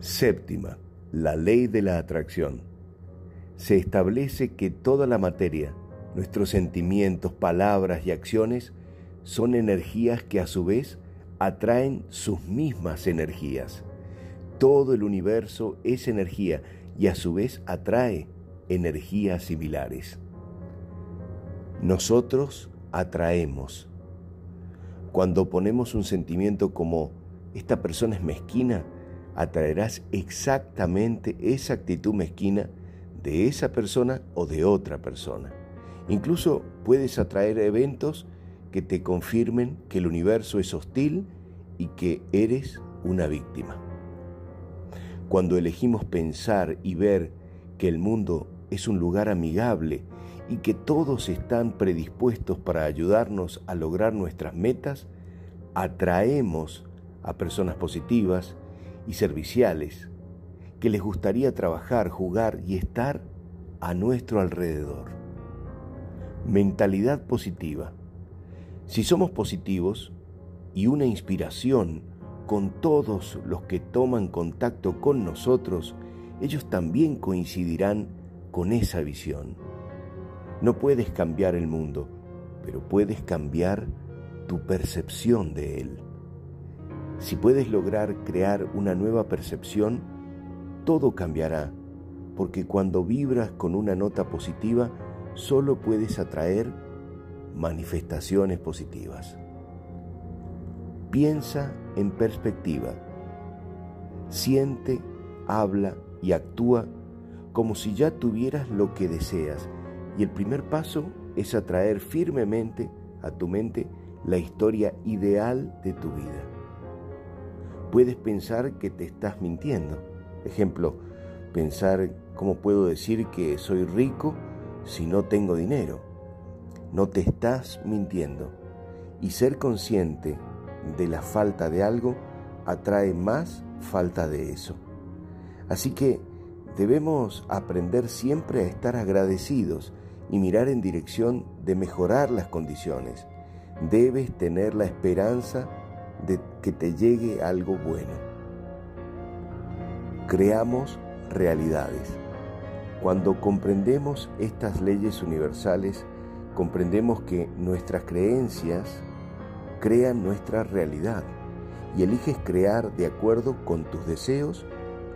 Séptima, la ley de la atracción. Se establece que toda la materia, nuestros sentimientos, palabras y acciones son energías que a su vez atraen sus mismas energías. Todo el universo es energía y a su vez atrae energías similares. Nosotros atraemos. Cuando ponemos un sentimiento como esta persona es mezquina, atraerás exactamente esa actitud mezquina de esa persona o de otra persona. Incluso puedes atraer eventos que te confirmen que el universo es hostil y que eres una víctima. Cuando elegimos pensar y ver que el mundo es un lugar amigable y que todos están predispuestos para ayudarnos a lograr nuestras metas, atraemos a personas positivas y serviciales que les gustaría trabajar, jugar y estar a nuestro alrededor. Mentalidad positiva. Si somos positivos y una inspiración con todos los que toman contacto con nosotros, ellos también coincidirán con esa visión. No puedes cambiar el mundo, pero puedes cambiar tu percepción de él. Si puedes lograr crear una nueva percepción, todo cambiará, porque cuando vibras con una nota positiva, solo puedes atraer manifestaciones positivas. Piensa en perspectiva. Siente, habla y actúa como si ya tuvieras lo que deseas. Y el primer paso es atraer firmemente a tu mente la historia ideal de tu vida. Puedes pensar que te estás mintiendo. Ejemplo, pensar cómo puedo decir que soy rico si no tengo dinero. No te estás mintiendo. Y ser consciente de la falta de algo atrae más falta de eso. Así que debemos aprender siempre a estar agradecidos y mirar en dirección de mejorar las condiciones. Debes tener la esperanza de que te llegue algo bueno. Creamos realidades. Cuando comprendemos estas leyes universales, comprendemos que nuestras creencias crean nuestra realidad y eliges crear de acuerdo con tus deseos,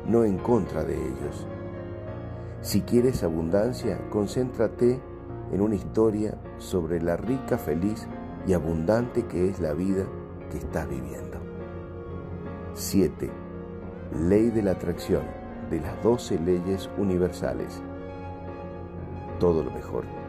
no en contra de ellos. Si quieres abundancia, concéntrate en una historia sobre la rica, feliz y abundante que es la vida que estás viviendo. 7. Ley de la atracción de las 12 leyes universales. Todo lo mejor.